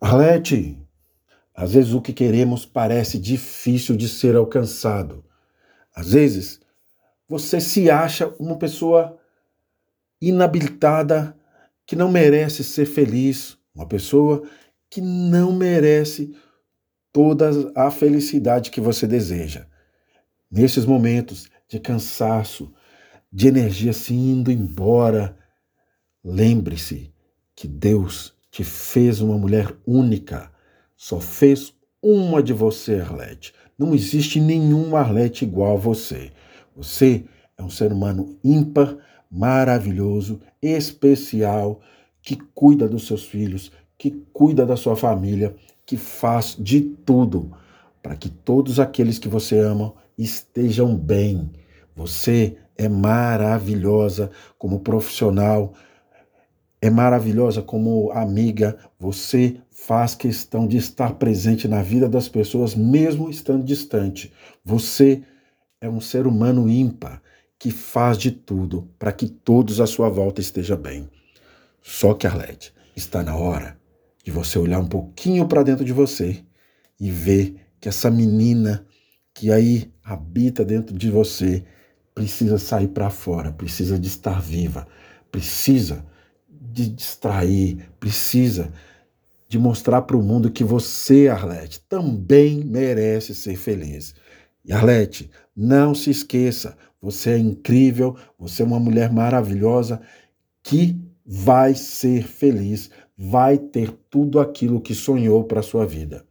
Arlete, às vezes o que queremos parece difícil de ser alcançado. Às vezes você se acha uma pessoa inabilitada que não merece ser feliz, uma pessoa que não merece toda a felicidade que você deseja. Nesses momentos de cansaço, de energia se indo embora, lembre-se que Deus te fez uma mulher única, só fez uma de você, Arlete. Não existe nenhuma Arlete igual a você. Você é um ser humano ímpar, maravilhoso, especial, que cuida dos seus filhos, que cuida da sua família, que faz de tudo para que todos aqueles que você ama estejam bem. Você é maravilhosa como profissional, é maravilhosa como amiga. Você faz questão de estar presente na vida das pessoas, mesmo estando distante. Você é um ser humano ímpar que faz de tudo para que todos à sua volta estejam bem. Só que, Arlete, está na hora de você olhar um pouquinho para dentro de você e ver que essa menina que aí habita dentro de você precisa sair para fora, precisa de estar viva, precisa de distrair, precisa de mostrar para o mundo que você, Arlete, também merece ser feliz. E Arlete, não se esqueça, você é incrível, você é uma mulher maravilhosa que vai ser feliz, vai ter tudo aquilo que sonhou para sua vida.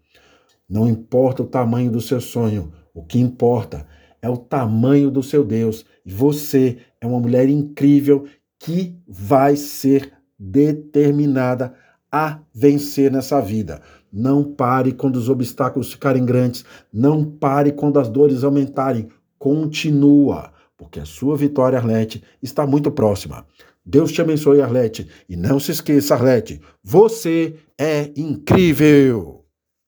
Não importa o tamanho do seu sonho, o que importa é o tamanho do seu Deus. E você é uma mulher incrível que vai ser determinada a vencer nessa vida. Não pare quando os obstáculos ficarem grandes, não pare quando as dores aumentarem. Continua, porque a sua vitória, Arlete, está muito próxima. Deus te abençoe, Arlete. E não se esqueça, Arlete, você é incrível!